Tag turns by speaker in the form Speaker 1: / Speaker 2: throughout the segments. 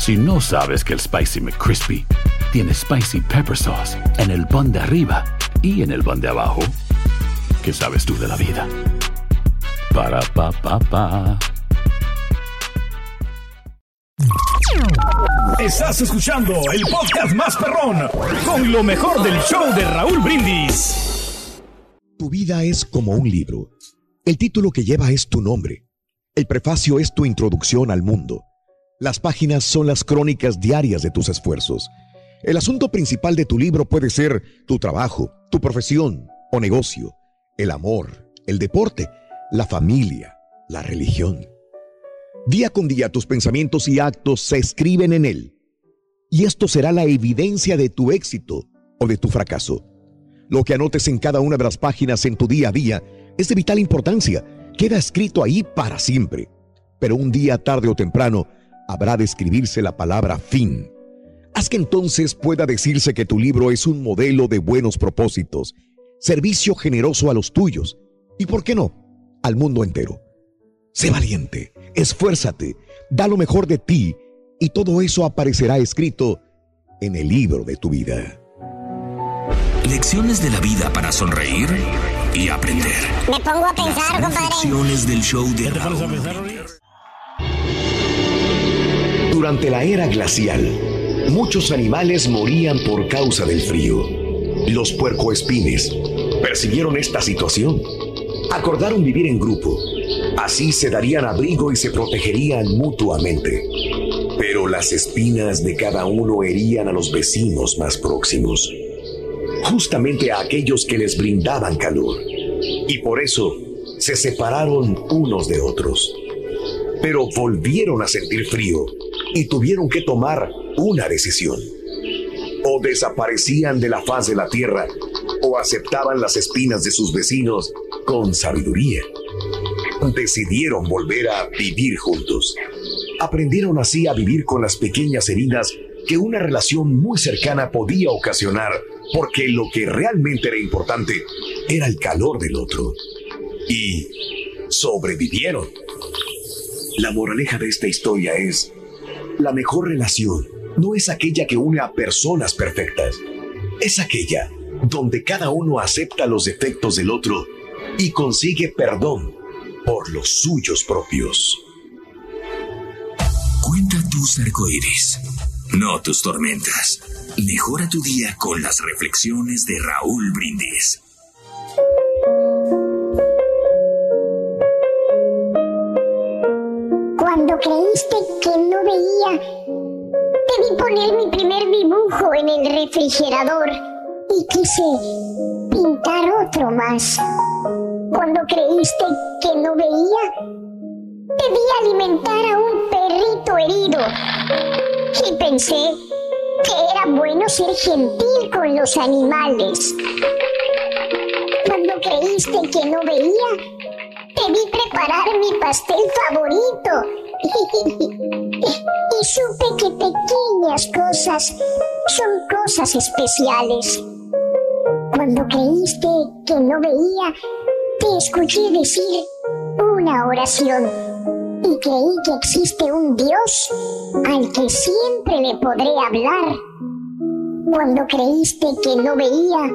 Speaker 1: Si no sabes que el Spicy McCrispy tiene Spicy Pepper Sauce en el pan de arriba y en el pan de abajo, ¿qué sabes tú de la vida? Para, pa, pa, pa.
Speaker 2: Estás escuchando el podcast más perrón con lo mejor del show de Raúl Brindis.
Speaker 3: Tu vida es como un libro. El título que lleva es tu nombre. El prefacio es tu introducción al mundo. Las páginas son las crónicas diarias de tus esfuerzos. El asunto principal de tu libro puede ser tu trabajo, tu profesión o negocio, el amor, el deporte, la familia, la religión. Día con día tus pensamientos y actos se escriben en él. Y esto será la evidencia de tu éxito o de tu fracaso. Lo que anotes en cada una de las páginas en tu día a día es de vital importancia. Queda escrito ahí para siempre. Pero un día, tarde o temprano, habrá de escribirse la palabra fin. Haz que entonces pueda decirse que tu libro es un modelo de buenos propósitos, servicio generoso a los tuyos y, ¿por qué no?, al mundo entero. Sé valiente, esfuérzate, da lo mejor de ti y todo eso aparecerá escrito en el libro de tu vida.
Speaker 4: Lecciones de la vida para sonreír y aprender.
Speaker 5: Me pongo a pensar, compadre.
Speaker 4: Lecciones del show de Raúl.
Speaker 3: Durante la era glacial, muchos animales morían por causa del frío. Los puercoespines persiguieron esta situación. Acordaron vivir en grupo. Así se darían abrigo y se protegerían mutuamente. Pero las espinas de cada uno herían a los vecinos más próximos, justamente a aquellos que les brindaban calor. Y por eso se separaron unos de otros. Pero volvieron a sentir frío y tuvieron que tomar una decisión. O desaparecían de la faz de la tierra o aceptaban las espinas de sus vecinos con sabiduría. Decidieron volver a vivir juntos. Aprendieron así a vivir con las pequeñas heridas que una relación muy cercana podía ocasionar, porque lo que realmente era importante era el calor del otro. Y sobrevivieron. La moraleja de esta historia es, la mejor relación no es aquella que une a personas perfectas, es aquella donde cada uno acepta los defectos del otro y consigue perdón por los suyos propios.
Speaker 4: Cuenta tus arcoíris, no tus tormentas. Mejora tu día con las reflexiones de Raúl Brindis.
Speaker 5: Cuando creíste veía, te vi poner mi primer dibujo en el refrigerador y quise pintar otro más. Cuando creíste que no veía, te vi alimentar a un perrito herido y pensé que era bueno ser gentil con los animales. Cuando creíste que no veía, te vi preparar mi pastel favorito. supe que pequeñas cosas son cosas especiales. Cuando creíste que no veía, te escuché decir una oración y creí que existe un Dios al que siempre le podré hablar. Cuando creíste que no veía,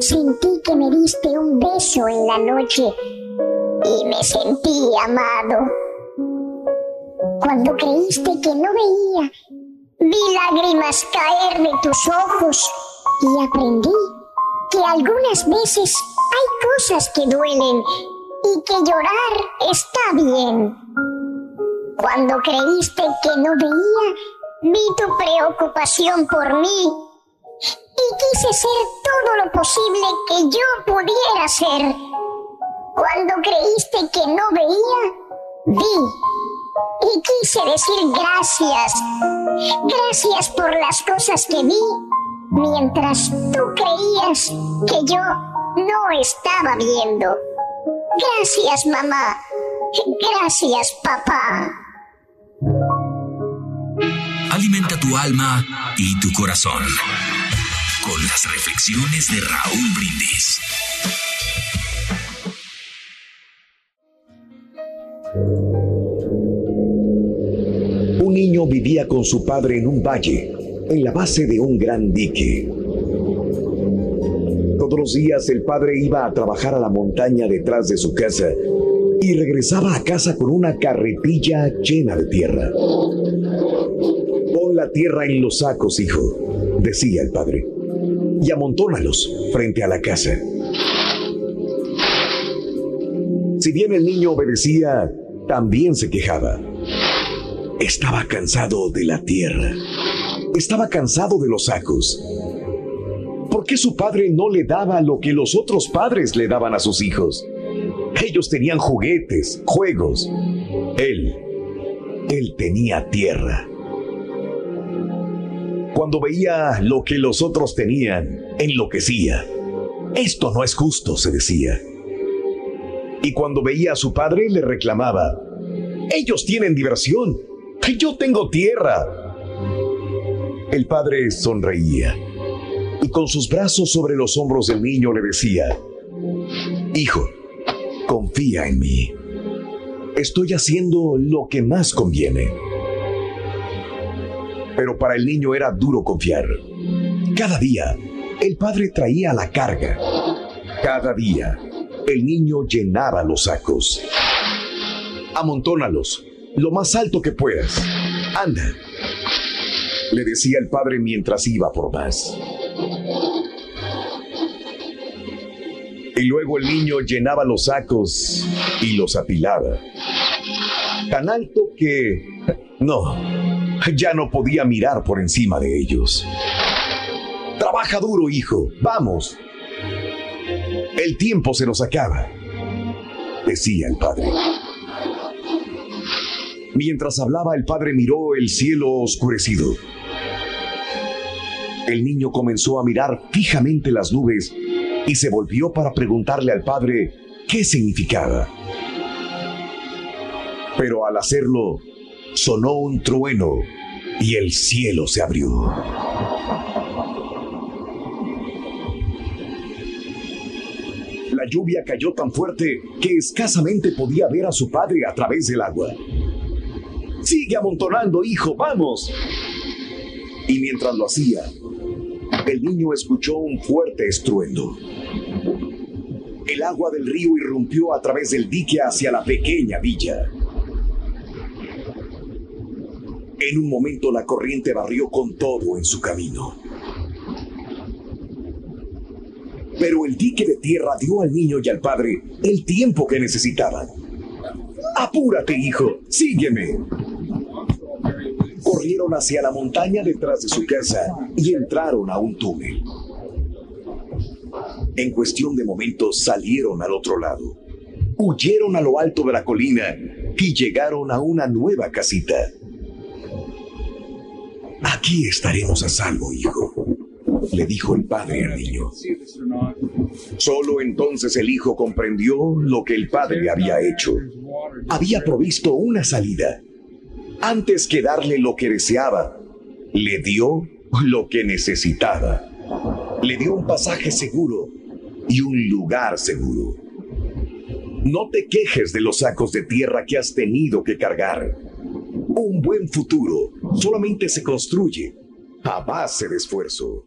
Speaker 5: sentí que me diste un beso en la noche y me sentí amado. Cuando creíste que no veía, vi lágrimas caer de tus ojos y aprendí que algunas veces hay cosas que duelen y que llorar está bien. Cuando creíste que no veía, vi tu preocupación por mí y quise ser todo lo posible que yo pudiera ser. Cuando creíste que no veía, vi y quise decir gracias. Gracias por las cosas que vi mientras tú creías que yo no estaba viendo. Gracias, mamá. Gracias, papá.
Speaker 4: Alimenta tu alma y tu corazón con las reflexiones de Raúl Brindis.
Speaker 3: Vivía con su padre en un valle, en la base de un gran dique. Todos los días el padre iba a trabajar a la montaña detrás de su casa y regresaba a casa con una carretilla llena de tierra. Pon la tierra en los sacos, hijo, decía el padre, y amontónalos frente a la casa. Si bien el niño obedecía, también se quejaba. Estaba cansado de la tierra. Estaba cansado de los sacos. ¿Por qué su padre no le daba lo que los otros padres le daban a sus hijos? Ellos tenían juguetes, juegos. Él, él tenía tierra. Cuando veía lo que los otros tenían, enloquecía. Esto no es justo, se decía. Y cuando veía a su padre, le reclamaba, ellos tienen diversión, yo tengo tierra. El padre sonreía y con sus brazos sobre los hombros del niño le decía, Hijo, confía en mí. Estoy haciendo lo que más conviene. Pero para el niño era duro confiar. Cada día, el padre traía la carga. Cada día, el niño llenaba los sacos. Amontónalos, lo más alto que puedas. Anda, le decía el padre mientras iba por más. Y luego el niño llenaba los sacos y los apilaba. Tan alto que... No, ya no podía mirar por encima de ellos. Trabaja duro, hijo. Vamos. El tiempo se nos acaba, decía el padre. Mientras hablaba, el padre miró el cielo oscurecido. El niño comenzó a mirar fijamente las nubes y se volvió para preguntarle al padre qué significaba. Pero al hacerlo, sonó un trueno y el cielo se abrió. La lluvia cayó tan fuerte que escasamente podía ver a su padre a través del agua. Sigue amontonando, hijo, vamos. Y mientras lo hacía, el niño escuchó un fuerte estruendo. El agua del río irrumpió a través del dique hacia la pequeña villa. En un momento la corriente barrió con todo en su camino. Pero el dique de tierra dio al niño y al padre el tiempo que necesitaban. Apúrate, hijo, sígueme. Corrieron hacia la montaña detrás de su casa y entraron a un túnel. En cuestión de momentos salieron al otro lado. Huyeron a lo alto de la colina y llegaron a una nueva casita. Aquí estaremos a salvo, hijo, le dijo el padre al niño. Solo entonces el hijo comprendió lo que el padre había hecho. Había provisto una salida. Antes que darle lo que deseaba, le dio lo que necesitaba. Le dio un pasaje seguro y un lugar seguro. No te quejes de los sacos de tierra que has tenido que cargar. Un buen futuro solamente se construye a base de esfuerzo.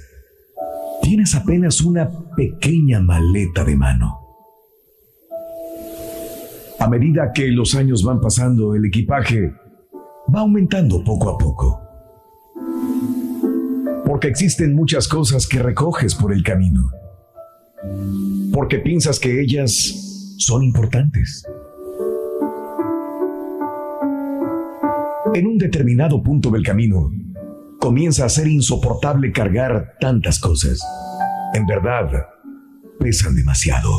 Speaker 3: tienes apenas una pequeña maleta de mano. A medida que los años van pasando, el equipaje va aumentando poco a poco. Porque existen muchas cosas que recoges por el camino. Porque piensas que ellas son importantes. En un determinado punto del camino, comienza a ser insoportable cargar tantas cosas. En verdad, pesan demasiado.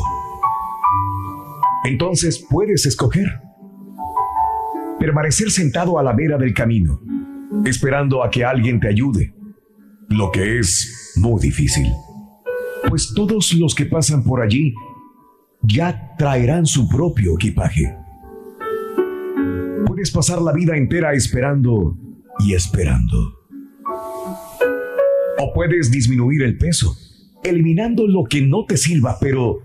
Speaker 3: Entonces puedes escoger. Permanecer sentado a la vera del camino, esperando a que alguien te ayude, lo que es muy difícil. Pues todos los que pasan por allí ya traerán su propio equipaje. Puedes pasar la vida entera esperando y esperando. O puedes disminuir el peso, eliminando lo que no te sirva, pero...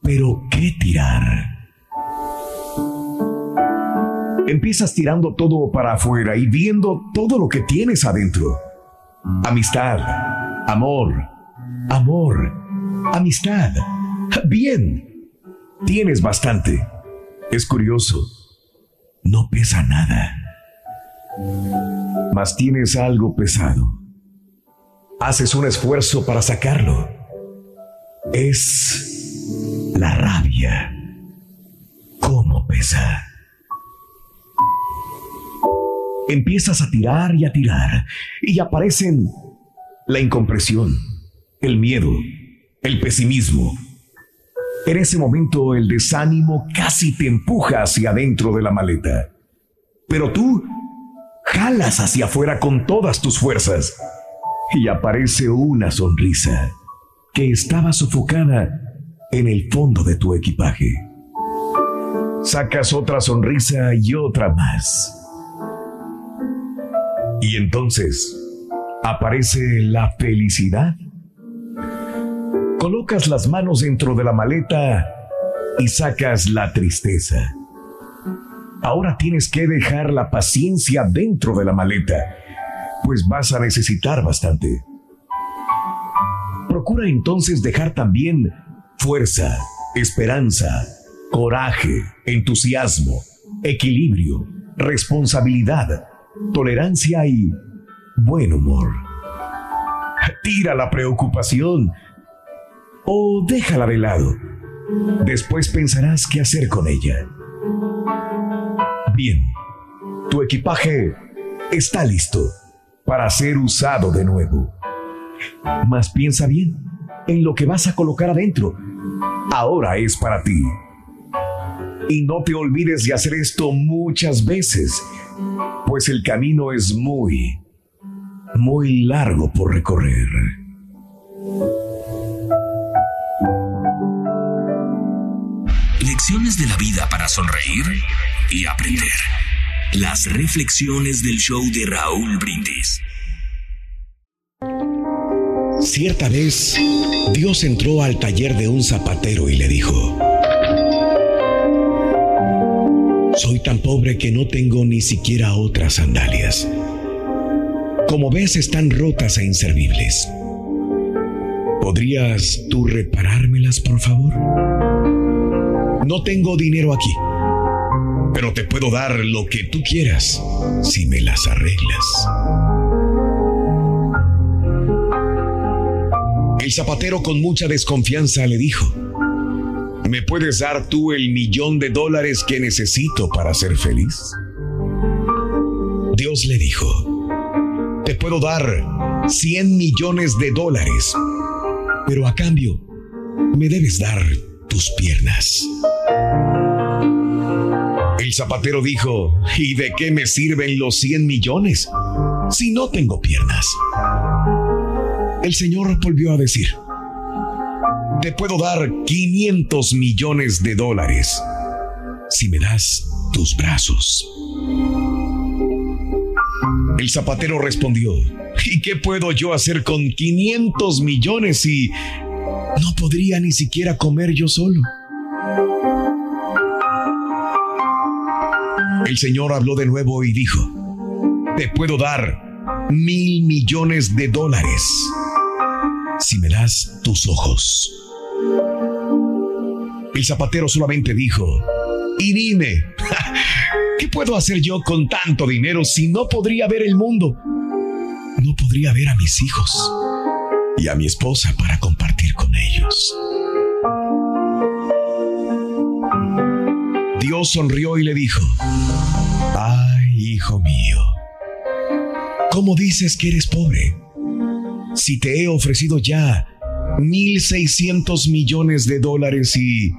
Speaker 3: Pero, ¿qué tirar? Empiezas tirando todo para afuera y viendo todo lo que tienes adentro. Amistad, amor, amor, amistad. Bien, tienes bastante. Es curioso, no pesa nada. Mas tienes algo pesado. Haces un esfuerzo para sacarlo. Es la rabia. ¿Cómo pesa? Empiezas a tirar y a tirar y aparecen la incompresión, el miedo, el pesimismo. En ese momento el desánimo casi te empuja hacia adentro de la maleta. Pero tú jalas hacia afuera con todas tus fuerzas y aparece una sonrisa que estaba sofocada en el fondo de tu equipaje. Sacas otra sonrisa y otra más. Y entonces aparece la felicidad. Colocas las manos dentro de la maleta y sacas la tristeza. Ahora tienes que dejar la paciencia dentro de la maleta, pues vas a necesitar bastante. Procura entonces dejar también fuerza, esperanza, coraje, entusiasmo, equilibrio, responsabilidad, tolerancia y buen humor. Tira la preocupación o déjala de lado. Después pensarás qué hacer con ella. Bien, tu equipaje está listo para ser usado de nuevo. Mas piensa bien en lo que vas a colocar adentro. Ahora es para ti. Y no te olvides de hacer esto muchas veces, pues el camino es muy, muy largo por recorrer.
Speaker 4: Lecciones de la vida para sonreír y aprender. Las reflexiones del show de Raúl Brindis.
Speaker 3: Cierta vez, Dios entró al taller de un zapatero y le dijo, Soy tan pobre que no tengo ni siquiera otras sandalias. Como ves, están rotas e inservibles. ¿Podrías tú reparármelas, por favor? No tengo dinero aquí, pero te puedo dar lo que tú quieras si me las arreglas. El zapatero con mucha desconfianza le dijo, ¿me puedes dar tú el millón de dólares que necesito para ser feliz? Dios le dijo, te puedo dar 100 millones de dólares, pero a cambio me debes dar tus piernas. El zapatero dijo, ¿y de qué me sirven los 100 millones si no tengo piernas? El Señor volvió a decir, te puedo dar 500 millones de dólares si me das tus brazos. El zapatero respondió, ¿y qué puedo yo hacer con 500 millones si no podría ni siquiera comer yo solo? El Señor habló de nuevo y dijo, te puedo dar mil millones de dólares si me das tus ojos. El zapatero solamente dijo, y dime, ¿qué puedo hacer yo con tanto dinero si no podría ver el mundo? No podría ver a mis hijos y a mi esposa para Dios sonrió y le dijo, ay, hijo mío, ¿cómo dices que eres pobre? Si te he ofrecido ya 1.600 millones de dólares y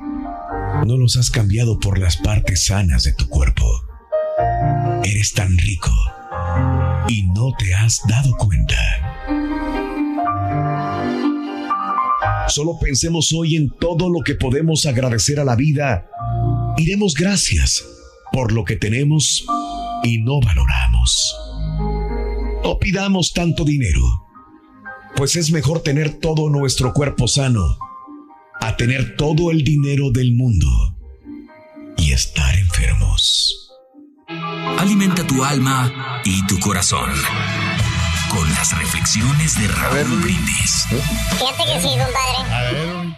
Speaker 3: no los has cambiado por las partes sanas de tu cuerpo. Eres tan rico y no te has dado cuenta. Solo pensemos hoy en todo lo que podemos agradecer a la vida y demos gracias por lo que tenemos y no valoramos. No pidamos tanto dinero, pues es mejor tener todo nuestro cuerpo sano a tener todo el dinero del mundo y estar enfermos.
Speaker 4: Alimenta tu alma y tu corazón con las reflexiones de Raúl Brindis.
Speaker 5: Fíjate que sí, compadre.